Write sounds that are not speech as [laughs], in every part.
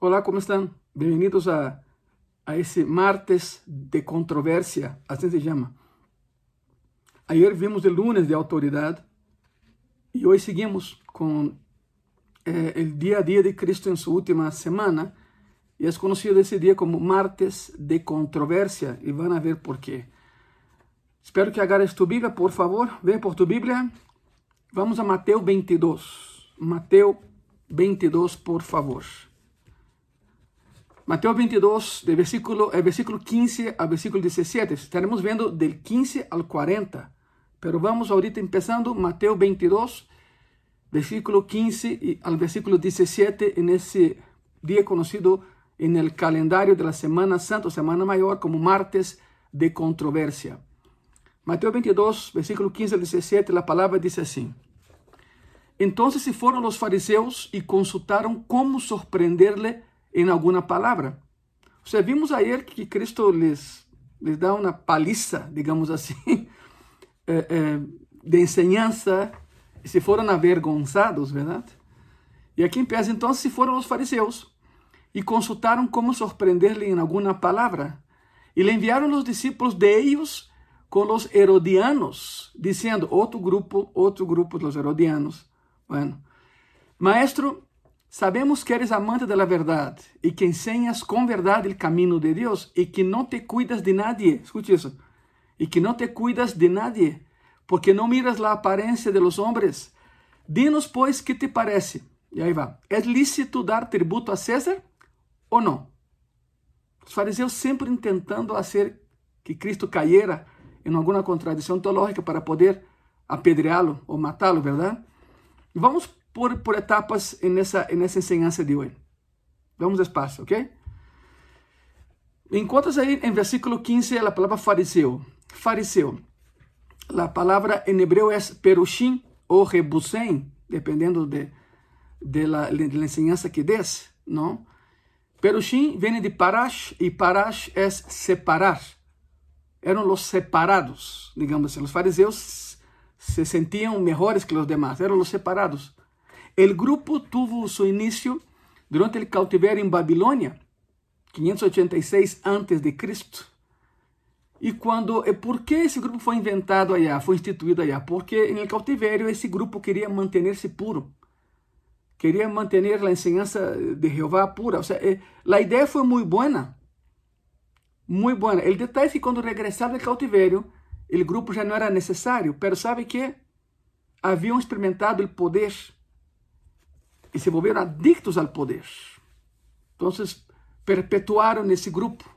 Olá, como estão? Bem-vindos a, a esse martes de controvérsia, assim se chama. Ayer vimos o lunes de autoridade e hoje seguimos com eh, dia a dia de Cristo em sua última semana e é conhecido esse dia como martes de controvérsia e vão ver por quê. Espero que agarres tu Bíblia, por favor. Vem por tu Bíblia. Vamos a Mateus 22. Mateus 22, por favor. Mateus 22, de versículo, eh, versículo 15 al versículo 17. Estaremos vendo del 15 al 40. Pero vamos ahorita empezando Mateus 22, versículo 15 al versículo 17, en ese día conocido en el calendario de la Semana Santa, Semana Mayor, como martes de controversia. Mateus 22, versículo 15 al 17, la palabra dice así. Entonces se fueron los fariseos y consultaron cómo sorprenderle em alguma palavra. Você vimos ayer que Cristo les, les dá uma paliza, digamos assim, [laughs] eh, eh, de enseñança, e se foram avergonzados, verdade? E aqui empieza, então, se foram os fariseus e consultaram como sorprender-lhe em alguma palavra. E lhe enviaram os discípulos de ellos com os herodianos, dizendo, outro grupo, outro grupo dos herodianos. Bueno, maestro, Sabemos que eres amante de la verdad y que enseñas con verdad el camino de Dios y que no te cuidas de nadie. Escuche eso. Y que no te cuidas de nadie porque no miras la apariencia de los hombres. Dinos pues qué te parece. Y ahí va. ¿Es lícito dar tributo a César o no? Los fariseos siempre intentando hacer que Cristo cayera en alguna contradicción teológica para poder apedreá-lo ou matá-lo, verdade? Vamos por, por etapas en esa enseñanza de hoy. Vamos despacio, ¿ok? Encontras ahí en versículo 15 la palabra fariseo. Fariseo. La palabra en hebreo es perushim o rebusen, dependiendo de, de, la, de la enseñanza que des, ¿no? Perushim viene de parash y parash es separar. Eram los separados, digamos assim. Os fariseus se sentiam melhores que os demais, eram os separados. El grupo tuvo su inicio durante el cautiverio en Babilonia, 586 a.C. E quando, por que esse grupo foi inventado allá, foi instituído allá? Porque no cautiverio esse grupo queria manter-se puro, queria manter a enseñanza de Jeová pura. O sea, eh, a ideia foi muito boa, muito boa. O detalhe é que quando regressaram do cautiverio, o grupo já não era necessário, mas sabe que haviam experimentado o poder e se volveram adictos ao poder. Então, perpetuaram nesse grupo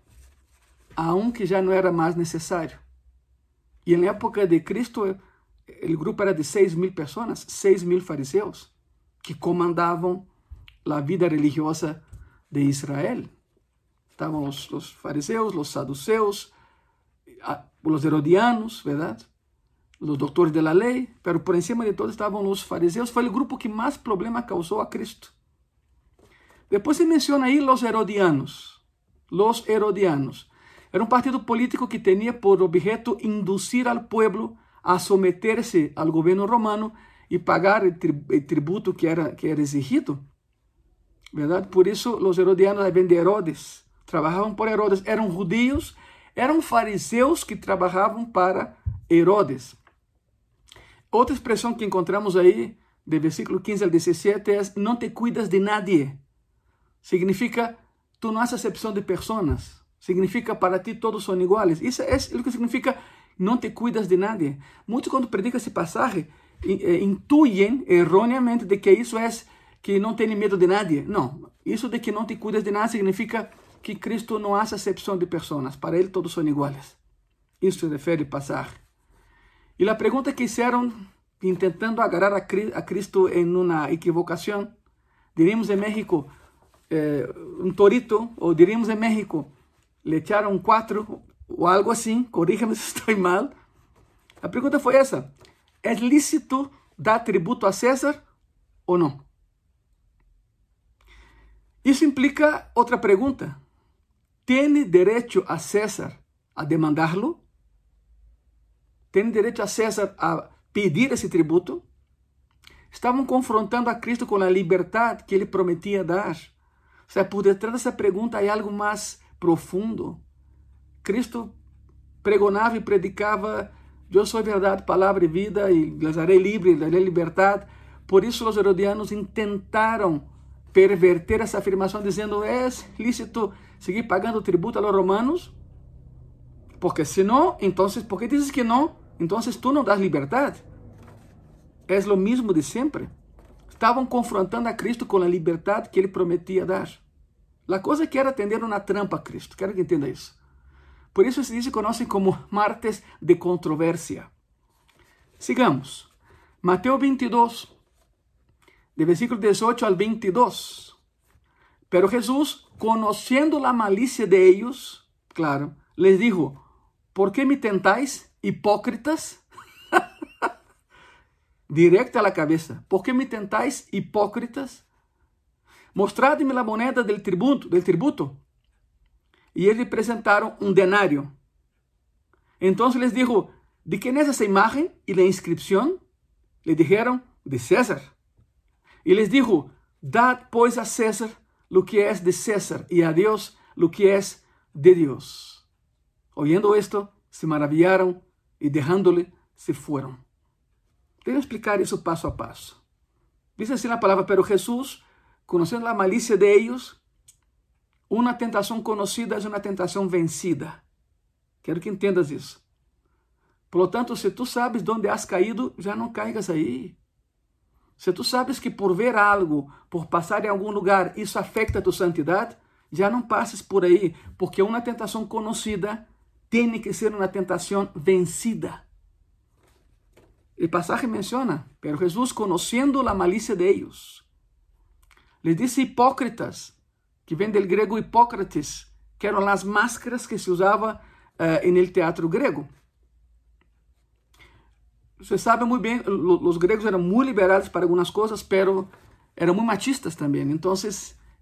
a um que já não era mais necessário. E na época de Cristo, o grupo era de 6 mil pessoas, 6 mil fariseus, que comandavam a vida religiosa de Israel. Estavam os fariseus, os saduceus, os herodianos, verdade? Os doutores da lei, pero por encima de todos estavam os fariseus. Foi o grupo que mais problema causou a Cristo. Depois se menciona aí os herodianos. Los herodianos. Era um partido político que tinha por objeto induzir ao povo a someter-se ao governo romano e pagar o tributo que era, que era exigido. Verdade? Por isso, os herodianos vêm de Herodes. Trabalhavam por Herodes. Eram judios, eram fariseus que trabalhavam para Herodes. Outra expressão que encontramos aí, de versículo 15 ao 17, é: Não te cuidas de nadie. Significa, tu não has exceção de pessoas. Significa, para ti todos são iguais. Isso é o que significa, não te cuidas de nadie. Muitos, quando predicam esse passagem, eh, intuem erroneamente de que isso é que não tem medo de nadie. Não. Isso de que não te cuidas de nada significa que Cristo não hace exceção de pessoas. Para Ele todos são iguais. Isso se refere a passagem. E a pergunta que fizeram, tentando agarrar a Cristo em uma equivocação, diríamos em México, eh, torito, ou diríamos em México, le quatro, ou algo assim, corríjame se [laughs] estou mal. A pergunta foi essa: é lícito dar tributo a César ou não? Isso implica outra pergunta. Tem direito a César a demandá-lo? Tem direito a César a pedir esse tributo? Estavam confrontando a Cristo com a liberdade que ele prometia dar. O sea, por detrás dessa pergunta há algo mais profundo. Cristo pregonava e predicava: Eu sou verdade, palavra e vida, e les livre, darei liberdade. Por isso, os herodianos tentaram perverter essa afirmação, dizendo: É lícito seguir pagando tributo a los romanos? Porque se não, então, ¿por que dizes que não? Então, tu não das liberdade. É o mesmo de sempre. Estavam confrontando a Cristo com a liberdade que ele prometia dar. A coisa que era atender uma trampa a Cristo. Quero que entenda isso. Por isso se conhecem como martes de controvérsia. Sigamos. Mateus 22, de versículo 18 al 22. Pero Jesús, conociendo la malicia de ellos, claro, les dijo, ¿por qué me tentáis, hipócritas? [laughs] Directo a la cabeza. ¿Por qué me tentáis, hipócritas? Mostradme la moneda del tributo, del tributo. Y ellos presentaron un denario. Entonces les dijo, ¿de quién es esa imagen y la inscripción? Le dijeron, de César. Y les dijo, dad pues a César lo que es de César y a Dios lo que es de Dios. Oyendo esto, se maravillaron y dejándole, se fueron. Tengo explicar eso paso a paso. Dice así la palabra, pero Jesús, conociendo la malicia de ellos, una tentación conocida es una tentación vencida. Quero que entendas isso. Por lo tanto, se tu sabes dónde has caído, já não caigas aí. Se tu sabes que por ver algo, por passar em algum lugar, isso afeta a tua santidade, já não passes por aí, porque uma tentação conhecida tem que ser uma tentação vencida. O passagem menciona, pero Jesus, conhecendo a malícia de ellos, les disse hipócritas, que vem do grego hipócrates, que eram as máscaras que se usava uh, no teatro grego. Você sabe muito bem, os gregos eram muito liberais para algumas coisas, pero eram muito machistas também. Então,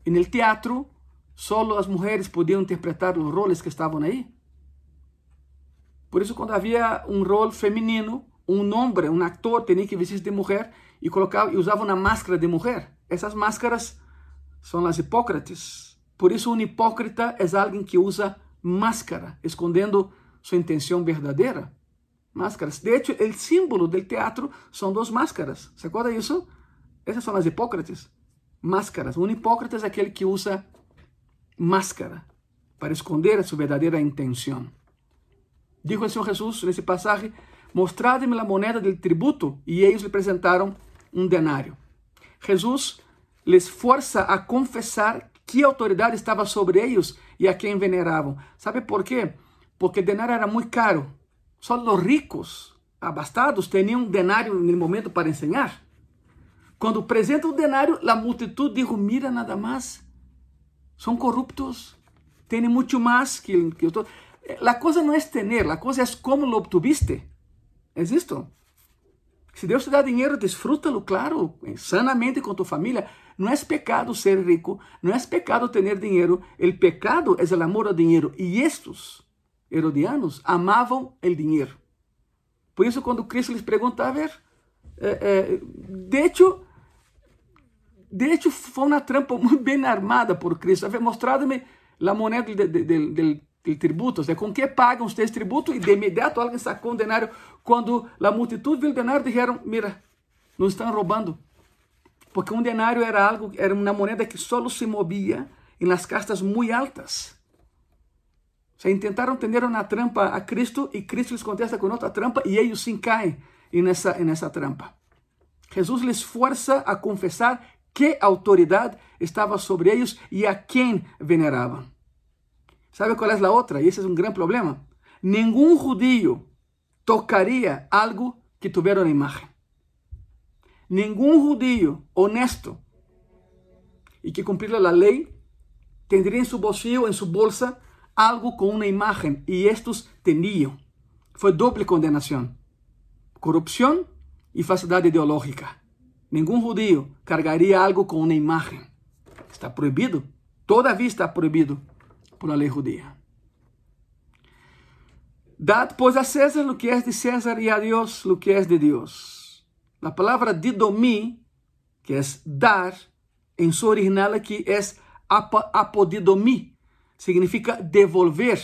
no teatro, só as mulheres podiam interpretar os roles que estavam aí. Por isso, quando havia um rol feminino, um homem, um ator, tinha que vestir de mulher e colocava e usava uma máscara de mulher. Essas máscaras são as hipócrates. Por isso, um hipócrita é alguém que usa máscara, escondendo sua intenção verdadeira máscaras. De hecho, el símbolo del teatro son dos máscaras. ¿Se acuerda de eso? Esas son las hipócrates. Máscaras. Un hipócrita es aquel que usa máscara para esconder su verdadera intención. Dijo el Señor Jesús en ese pasaje, mostradme la moneda del tributo. Y ellos le presentaron un denario. Jesús les fuerza a confesar qué autoridad estaba sobre ellos y a quién veneraban. ¿Sabe por qué? Porque el denario era muy caro Só os ricos, abastados, tinham denário no momento para ensinar. Quando apresenta o denário, a multitud diz: Mira nada mais, são corruptos, têm muito mais que, que eu. A coisa não é ter, a coisa é como lo obtuviste. Isto. Se Deus te dá dinheiro, desfrútalo, claro, sanamente com tua família. Não é pecado ser rico, não é pecado ter dinheiro. O pecado é o amor ao dinheiro. E estes herodianos amavam o dinheiro. Por isso, quando Cristo lhes pergunta, a ver, é, é, de hecho, de hecho, foi uma trampa muito bem armada por Cristo. A ver, mostrado-me a moneda del, tributo, de com que pagam vocês tributo, e de imediato alguém sacou um denário. Quando a multitud viu o denário, disseram, mira, nos estão roubando. Porque um denário era algo, era uma moneda que só se movia em las castas muito altas. Se intentaram tender uma trampa a Cristo e Cristo les contesta com outra trampa e eles sim caem nessa, nessa trampa. Jesus les força a confessar que autoridade estava sobre eles e a quem veneravam. ¿Sabe qual é a outra? E esse é um grande problema. Nenhum judío tocaria algo que tivera uma imagem. Nenhum judío honesto e que cumprir a lei tendría em seu bolsillo, em sua bolsa, algo com uma imagem e estes tinham. Foi doble condenação: corrupção e falsidade ideológica. Nenhum judío cargaria algo com uma imagem. Está proibido. Todavia está proibido por a lei judia. Dad, pois, a César o que é de César e a Deus o que é de Deus. A palavra didomi, que é dar, em seu original aqui é ap apodidomi, significa devolver.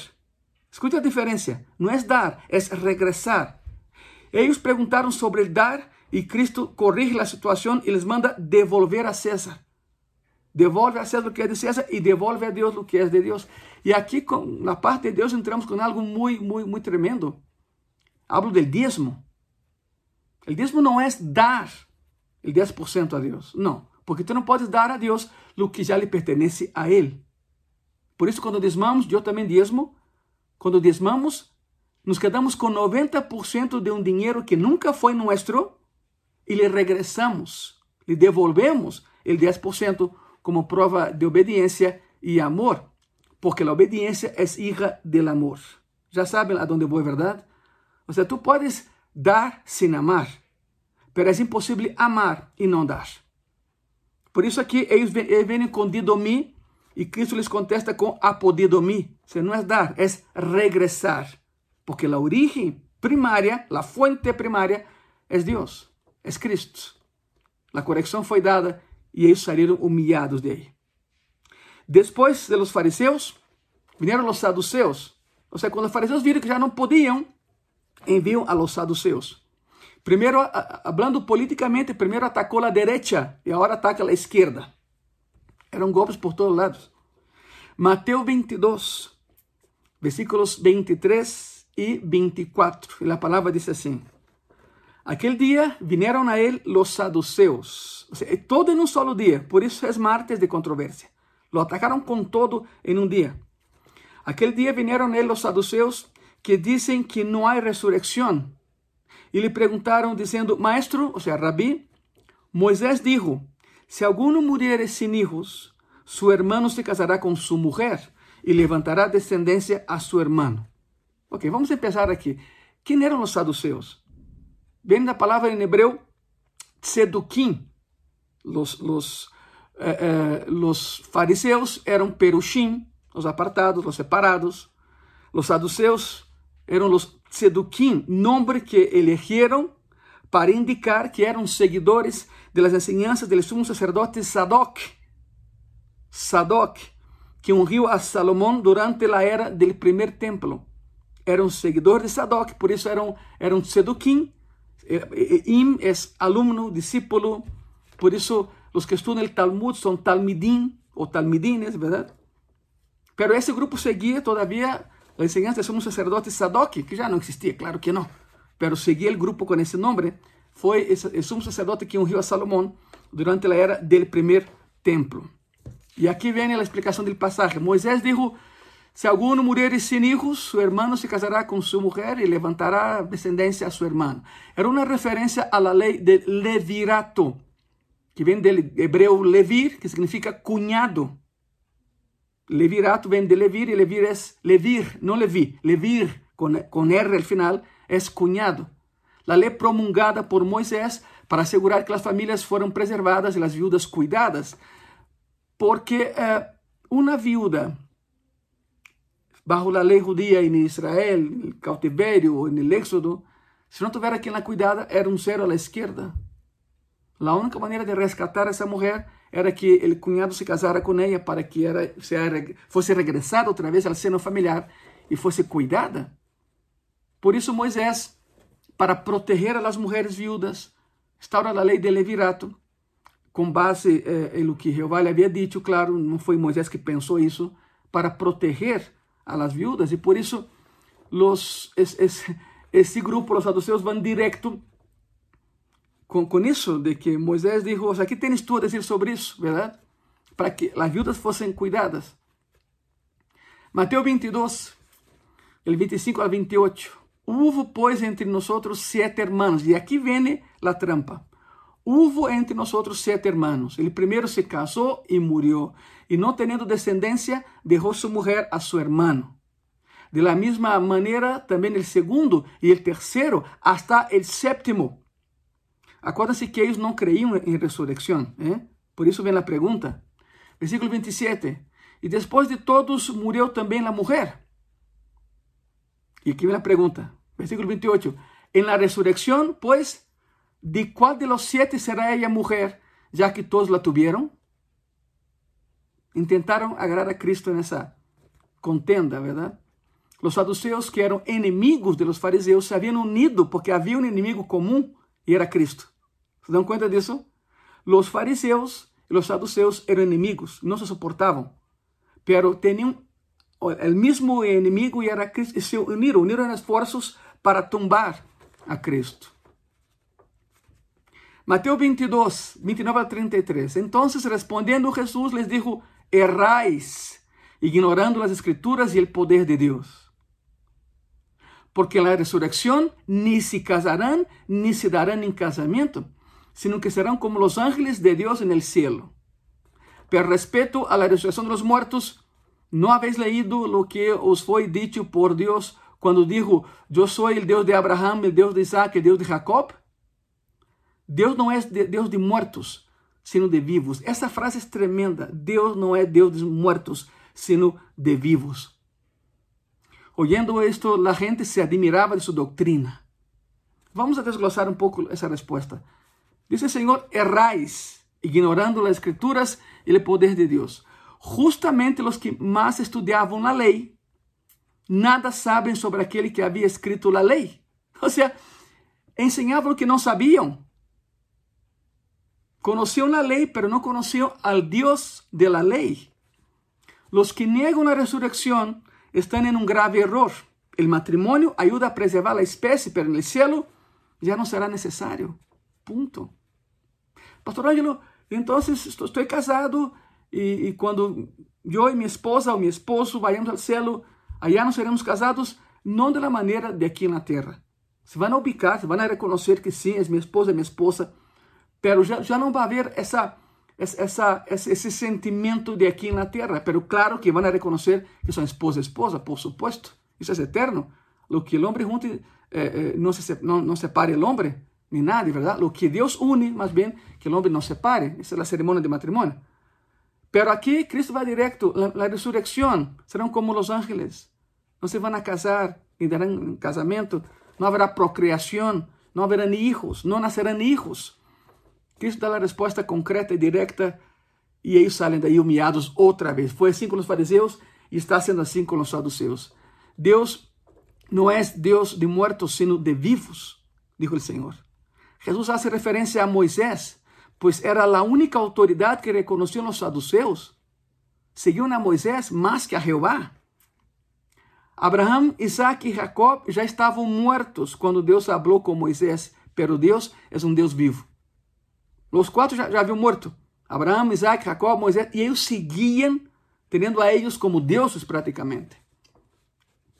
Escute a diferença. Não é dar, é regressar. Eles perguntaram sobre el dar e Cristo corrige a situação e les manda devolver a César. Devolve a César o que é de César e devolve a Deus o que é de Deus. E aqui, na parte de Deus, entramos com algo muito, muito, muito tremendo. Hablo del diezmo. O diezmo não é dar o 10% a Deus. Não. Porque tu não podes dar a Deus o que já lhe pertenece a Ele. Por isso, quando diezmamos, eu também diezmo. Quando diezmamos, nos quedamos com 90% de um dinheiro que nunca foi nosso e lhe regressamos, lhe devolvemos o 10% como prova de obediência e amor, porque a obediência é hija del amor. Já sabem a onde vou, verdade? Ou seja, tu podes dar sem amar, mas é impossível amar e não dar. Por isso aqui eles vêm com didomi e Cristo lhes contesta com apodidomi. Se não é dar, é regressar. Porque a origem primária, a fonte primária, é Deus, é Cristo. A correção foi dada e eles saíram humilhados de aí. Depois de los fariseus, vieram os saduceus. Ou seja, quando os fariseus viram que já não podiam, enviam a los saduceus. Primeiro, hablando políticamente, primeiro atacou a direita e agora ataca a esquerda. Eram golpes por todos lados. Mateus 22, versículos 23 e 24. E a palavra diz assim: Aquele dia vinieron a ele os saduceus. Ou seja, todo em um solo dia. Por isso é martes de controvérsia. Lo atacaram com todo em um dia. Aquele dia vinieron a ele os saduceus que dizem que não há ressurreição. E lhe perguntaram, dizendo: Maestro, ou seja, Rabi, Moisés dijo: Se alguno muriere sin hijos, su hermano se casará com sua mulher e levantará descendência a seu hermano. Ok, vamos começar aqui. Quem eram os saduceus? Vem da palavra em hebreu tzedukim. Los, los, eh, eh, los fariseus eram perushim, os apartados, os separados. Los saduceus eram os tzedukim, nome que elegieron para indicar que eram seguidores de las enseñanzas del sumo sacerdote Sadoc. Sadoc, que ungiu a Salomão durante a era do primeiro templo. Eram seguidores de Sadoc, por isso eram, eram. Im é aluno, discípulo, por isso os que estudam o Talmud são talmidim ou talmidines, verdade? Pero esse grupo seguia todavia a enseñanza de sumo sacerdote Sadoc, que já não existia, claro que não, pero seguia o grupo com esse nome, foi o sumo sacerdote que ungiu a Salomão durante a era do primeiro templo. E aqui vem a explicação do passagem. Moisés dijo, se alguno muriere sin hijos, su hermano se casará con su mujer y levantará descendencia a su hermano. Era una referencia a la de levirato, que vem del hebreu levir, que significa cuñado. Levirato vem de levir e levir é levir, não levi. Levir, com, com R al final, é cuñado. La lei promulgada por Moisés para assegurar que as famílias foram preservadas e as viúvas cuidadas. Porque eh, uma viúva, bajo a lei judia em Israel, no cautiverio ou no éxodo, se não tiver quem la cuidada, era um zero à esquerda. A única maneira de rescatar essa mulher era que o cunhado se casara com ela para que ela fosse regressada outra vez ao seno familiar e fosse cuidada. Por isso Moisés, para proteger as mulheres viúvas, instaura a lei de levirato, com base eh, em lo que Jeová lhe havia dito, claro, não foi Moisés que pensou isso, para proteger a las viúvas, e por isso los, es, es, grupo, os saduceus, vão direto com, com isso de que Moisés dijo, o sea, ¿qué tienes tú a decir sobre isso, verdade? Para que as viudas fossem cuidadas. Mateus 22, el 25 al 28. Hubo pues entre nosotros siete hermanos, e aqui vem a trampa. Hubo entre nosotros siete hermanos. El primero se casó y murió, y no teniendo descendencia, dejó su mujer a su hermano. De la misma manera, también el segundo y el tercero, hasta el séptimo. Acuérdense que ellos no creían en resurrección. ¿eh? Por eso viene la pregunta. Versículo 27. Y después de todos murió también la mujer. Y aquí viene la pregunta. Versículo 28. En la resurrección, pues, ¿de cuál de los siete será ella mujer, ya que todos la tuvieron? Intentaram agradar a Cristo nessa contenda, verdade? Os saduceus, que eram inimigos de los fariseus, se haviam unido porque havia um inimigo comum e era Cristo. ¿Se dão conta disso? Os fariseus e os saduceus eram inimigos, não se suportavam, pero tinham o mesmo inimigo e era Cristo, e se uniram, uniram esforços para tumbar a Cristo. Mateus 22, 29 a 33. Então, respondendo Jesus, les dijo, erráis, ignorando as escrituras e o poder de Deus. Porque na ressurreição ni se casarão, ni se darão em casamento, sino que serão como os ángeles de Deus en el cielo. Pero respeto a la resurrección de los muertos, ¿no habéis leído lo que os foi dicho por Dios cuando dijo, yo soy el Dios de Abraham, el Dios de Isaac, el Dios de Jacob? Deus não é Deus de mortos, sino de vivos. Essa frase é tremenda. Deus não é Deus de mortos, sino de vivos. Oyendo esto, la gente se admirava de sua doutrina. Vamos a desglosar um pouco essa resposta. Dice el Señor, erráis, ignorando las escrituras y el poder de Dios. Justamente los que más estudiaban la ley, nada saben sobre aquele que había escrito la ley. O sea, enseñaban lo que no sabían. Conocían la ley, pero no conocían al Dios de la ley. Los que niegan la resurrección están en un grave error. El matrimonio ayuda a preservar la especie, pero en el cielo ya no será necesario. Ponto. Pastor Ângelo, então estou, estou casado e, e, quando eu e minha esposa ou meu esposo vayamos ao céu, allá nos seremos casados não da maneira de aqui na terra. Se vão ubicar, se vão reconhecer que sim, é minha esposa, é minha esposa, pero já, já não vai haver essa, essa, esse, esse sentimento de aqui na terra. Pero claro que vão reconhecer que são esposa esposa, por supuesto. Isso é eterno. Lo que o homem junte, eh, eh, não, se, não, não separe o homem ni nadie, ¿verdad? Lo que Dios une, más bien, que el hombre no separe. Esa es la ceremonia de matrimonio. Pero aquí Cristo va directo. La, la resurrección serán como los ángeles. No se van a casar ni darán casamiento. No habrá procreación. No habrá ni hijos. No nacerán hijos. Cristo da la respuesta concreta y directa. Y ellos salen de ahí humillados otra vez. Fue así con los fariseos y está siendo así con los saduceos. Dios no es Dios de muertos, sino de vivos, dijo el Señor. Jesus hace referência a Moisés, pois era a única autoridade que reconheciam os saduceus. Seguiam a Moisés mais que a Jeová. Abraão, Isaac e Jacob já estavam mortos quando Deus falou com Moisés, pero Deus é um Deus vivo. Os quatro já, já haviam morto. Abraão, Isaac, Jacob, Moisés, e eles seguiam tendo a eles como deuses praticamente.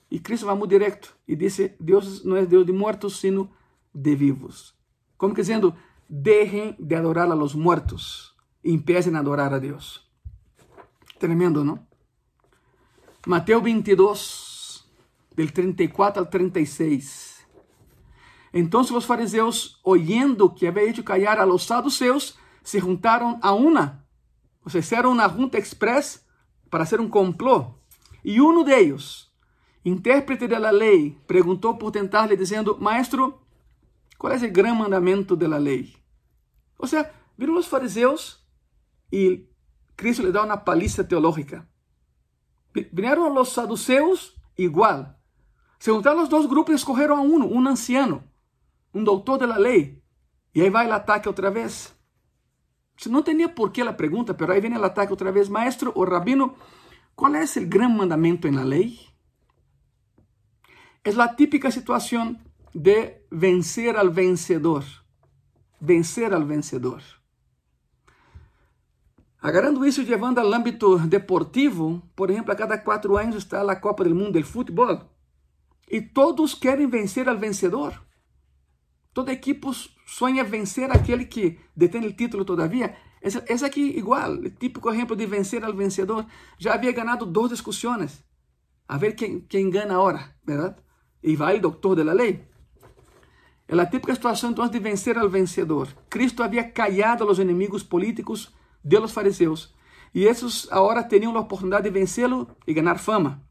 E Cristo vai muito direto e disse: Deus não é Deus de mortos, sino de vivos. Como que dizendo, dejen de adorar a los muertos e empiecen a adorar a Deus. Tremendo, não? Mateus 22, del 34 al 36. Então os fariseus, oyendo que havia hecho callar a los saduceus, se juntaram a ou seja, fizeram uma junta express para hacer um complô. E um de ellos, intérprete da lei, perguntou por tentar-lhe, dizendo: Maestro, qual é o grande mandamento da lei? Ou seja, viram os fariseus e Cristo lhe dá uma paliza teológica. Vieram os saduceus igual. Se juntaram os dois grupos e escolheram a um, um anciano, um doutor da lei. E aí vai o ataque outra vez. Não tinha por que a pergunta, mas aí vem o ataque outra vez. Maestro ou rabino, qual é o grande mandamento na lei? É a típica situação de vencer al vencedor. Vencer al vencedor. Agarrando isso e levando ao âmbito deportivo, por exemplo, a cada quatro anos está a Copa do Mundo do Futebol. E todos querem vencer al vencedor. Toda equipe sonha vencer aquele que detém o título todavia. Esse aqui igual, típico exemplo de vencer al vencedor. Já havia ganado duas discussões. A ver quem, quem ganha agora, verdade? E vai doutor da lei. É a típica situação então de vencer al vencedor. Cristo havia callado os inimigos políticos de los fariseus e esses agora tinham a oportunidade de vencê-lo e ganhar fama.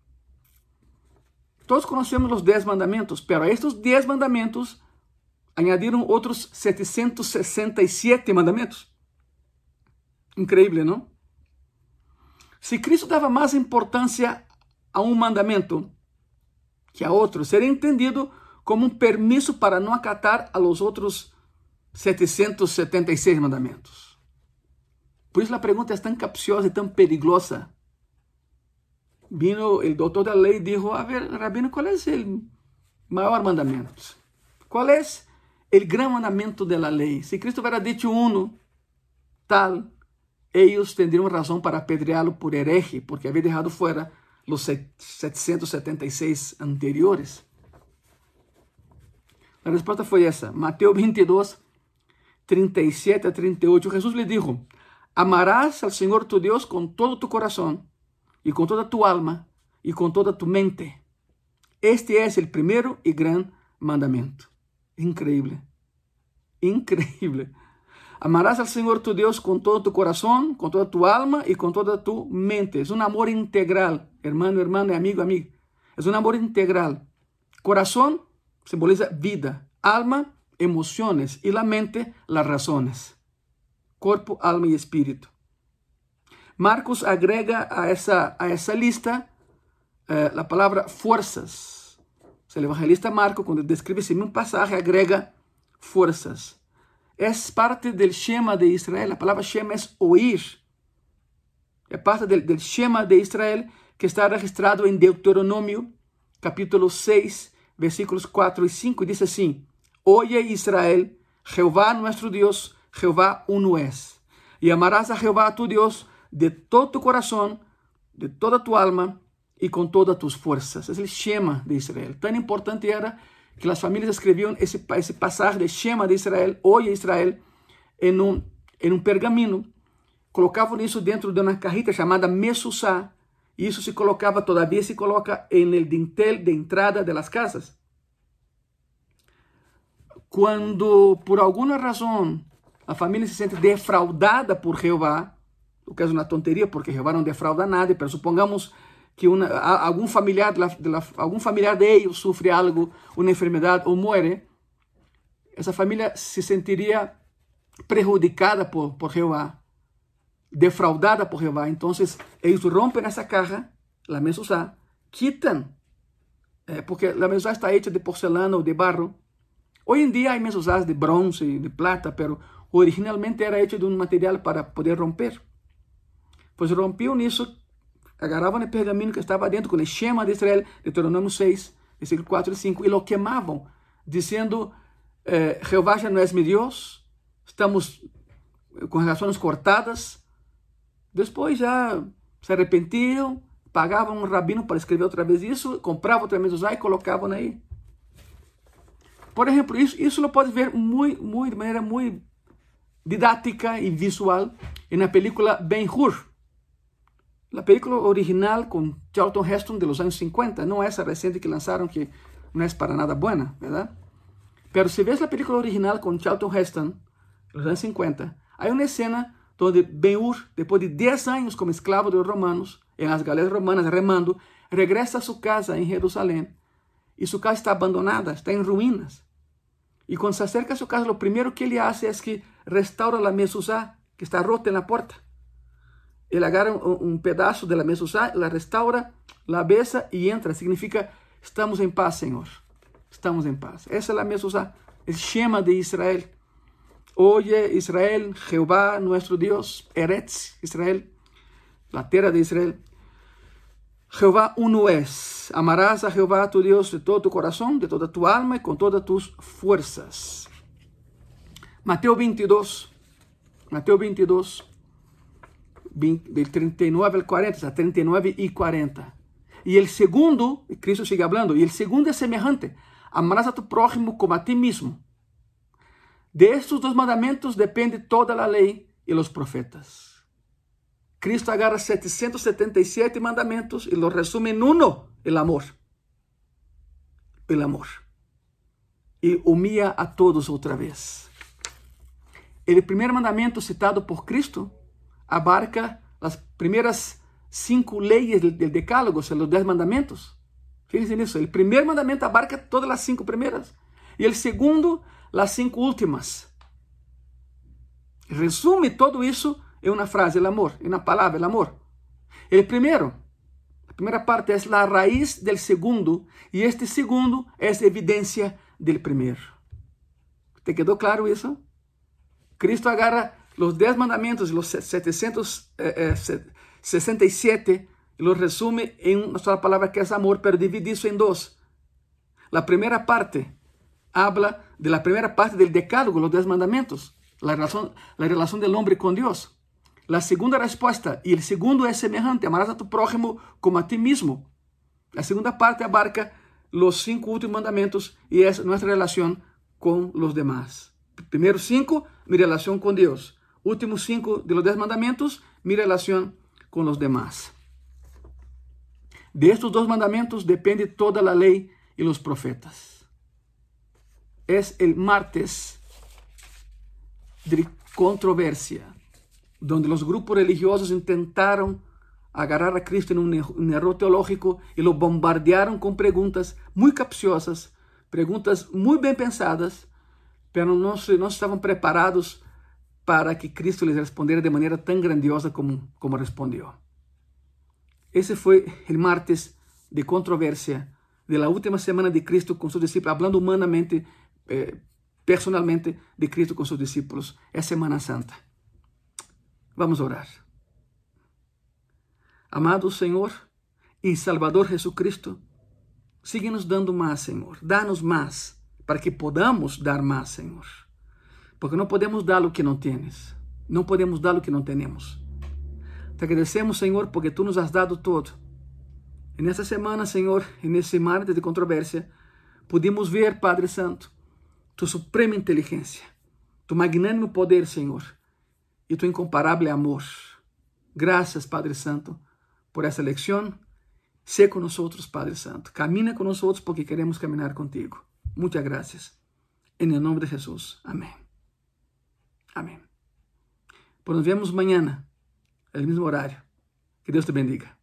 Todos conhecemos os dez mandamentos, pero a estes dez mandamentos añadiram outros 767 mandamentos. Increíble, não? Se Cristo dava mais importância a um mandamento que a outro, seria entendido como um permisso para não acatar a los outros 776 mandamentos. Por isso a pergunta é tão capciosa e tão perigosa. Vino o doutor da lei e disse: A ver, Rabino, é o maior mandamento? Qual é o grande mandamento da lei? Se Cristo hubiera dicho uno, tal, eles teriam razão para apedreá-lo por herege, porque havia deixado fora os 776 anteriores. A resposta foi essa. Mateus 22, 37 a 38. Jesus lhe disse: Amarás ao Senhor tu Deus com todo tu coração, e com toda tu alma, e com toda tu mente. Este é o primeiro e grande mandamento. Increíble. Increíble. Amarás al Señor tu Dios con todo tu corazón, con toda tu alma y con toda tu mente. Es un amor integral, hermano, hermana, amigo, amigo. Es un amor integral. Corazón simboliza vida, alma, emociones y la mente, las razones. Cuerpo, alma y espíritu. Marcos agrega a esa, a esa lista eh, la palabra fuerzas. El evangelista Marcos, cuando describe ese mismo pasaje, agrega fuerzas. é parte do Shema de Israel. A palavra Shema é ouvir. É parte do, Shema de Israel que está registrado em Deuteronômio, capítulo 6, versículos 4 e 5. Diz assim: Oye Israel, Jehová nuestro Deus, Jehová uno es. E amarás a Jehová tu Deus de todo tu coração, de toda tu alma e com todas tus forças. É o Shema de Israel. Tão importante era que as famílias escreviam esse, esse passagem de Shema de Israel, Oye Israel, em um, em um pergaminho, colocavam isso dentro de uma carrita chamada Mesusá, e isso se colocava, todavia se coloca em el dintel de entrada de las casas. Quando, por alguma razão, a família se sente defraudada por Jeová, o que é uma tonteria, porque Jeová não defrauda nada, mas supongamos que una, algum familiar de la, de la, algum familiar de ellos sufre algo, uma enfermidade ou muere, essa família se sentiria prejudicada por, por Jehová, defraudada por Jehová. Então, eles rompem essa caja, a mesuzá, quitam, eh, porque a mesuzá está hecha de porcelana ou de barro. Hoje em dia há mesuzás de bronze e de plata, pero originalmente era hecho de um material para poder romper. Pois rompiam agarravam o pergaminho que estava dentro com o Shema de Israel, Deuteronômio 6, versículo 4 e 5, e lo queimavam, dizendo, eh, Jeová já não é meu Deus, estamos com relações cortadas. Depois já se arrependiam, pagavam um rabino para escrever outra vez isso, compravam outra vez usar e colocavam aí. Por exemplo, isso, isso lo pode ver muito, muito, de maneira muito didática e visual na película Ben-Hur, La película original con Charlton Heston de los años 50, no esa reciente que lanzaron que no es para nada buena, ¿verdad? Pero si ves la película original con Charlton Heston, de los años 50, hay una escena donde Ben-Hur, después de 10 años como esclavo de los romanos, en las galeras romanas remando, regresa a su casa en Jerusalén y su casa está abandonada, está en ruinas. Y cuando se acerca a su casa, lo primero que él hace es que restaura la mesuzá que está rota en la puerta. Ele agarra um, um pedaço da mesa, la restaura, la besa e entra. Significa, estamos em paz, Senhor. Estamos em paz. Essa é a mesa, o Shema de Israel. Oye Israel, Jehová, nuestro Dios, Eretz, Israel, la tierra de Israel. Jehová uno es. Amarás a Jehová tu Dios de todo tu corazón, de toda tu alma y con todas tus fuerzas. Mateo 22. Mateo 22 del 39 al 40, está 39 y 40. Y el segundo, Cristo sigue hablando, y el segundo es semejante, amarás a tu prójimo como a ti mismo. De estos dos mandamentos depende toda la ley y los profetas. Cristo agarra 777 mandamentos y los resume en uno, el amor. El amor. Y humilla a todos otra vez. El primer mandamento citado por Cristo abarca as primeiras cinco leis do decálogo, os dez mandamentos. Fíjense nisso. O primeiro mandamento abarca todas as cinco primeiras. E o segundo, as cinco últimas. Resume todo isso em uma frase, o amor, em uma palavra, o amor. El primero, la primera parte es la raíz del segundo y este segundo es evidencia del primero. ¿Te quedó claro eso? Cristo agarra los 10 mandamientos, los 767, eh, eh, y los resume en una sola palabra que es amor, pero divide eso en dos. La primera parte habla de la primera parte del decálogo, los 10 mandamientos, la relación, la relación del hombre con Dios. La segunda respuesta, y el segundo es semejante, amarás a tu prójimo como a ti mismo. La segunda parte abarca los cinco últimos mandamientos y es nuestra relación con los demás. Primero cinco, mi relación con Dios. Últimos cinco de los diez mandamientos, mi relación con los demás. De estos dos mandamientos depende toda la ley y los profetas. Es el martes de controversia donde los grupos religiosos intentaron agarrar a Cristo en un, error teológico y lo bombardearon con preguntas muy capciosas, preguntas muy bien pensadas, pero no, no estaban preparados para que Cristo les respondiera de manera tan grandiosa como, como respondió. Ese fue el martes de controversia de la última semana de Cristo con sus discípulos, hablando humanamente, eh, personalmente de Cristo con sus discípulos. Es Semana Santa. Vamos a orar. Amado Senhor e Salvador Jesucristo, sigue nos dando mais, Senhor. Dá-nos mais, para que podamos dar mais, Senhor. Porque não podemos dar o que não tens. Não podemos dar o que não temos. Te agradecemos, Senhor, porque Tu nos has dado todo. E nessa semana, Senhor, e nesse mar de controvérsia, pudimos ver, Padre Santo, Tu suprema inteligência, Tu magnânimo poder, Senhor, e tu incomparável amor. Graças, Padre Santo, por essa lección. Sé con nosotros, Padre Santo. Camina con nosotros porque queremos caminar contigo. Muchas gracias. En el nombre de Jesús. Amén. Amén. Pues nos vemos mañana, el mismo horario. Que Dios te bendiga.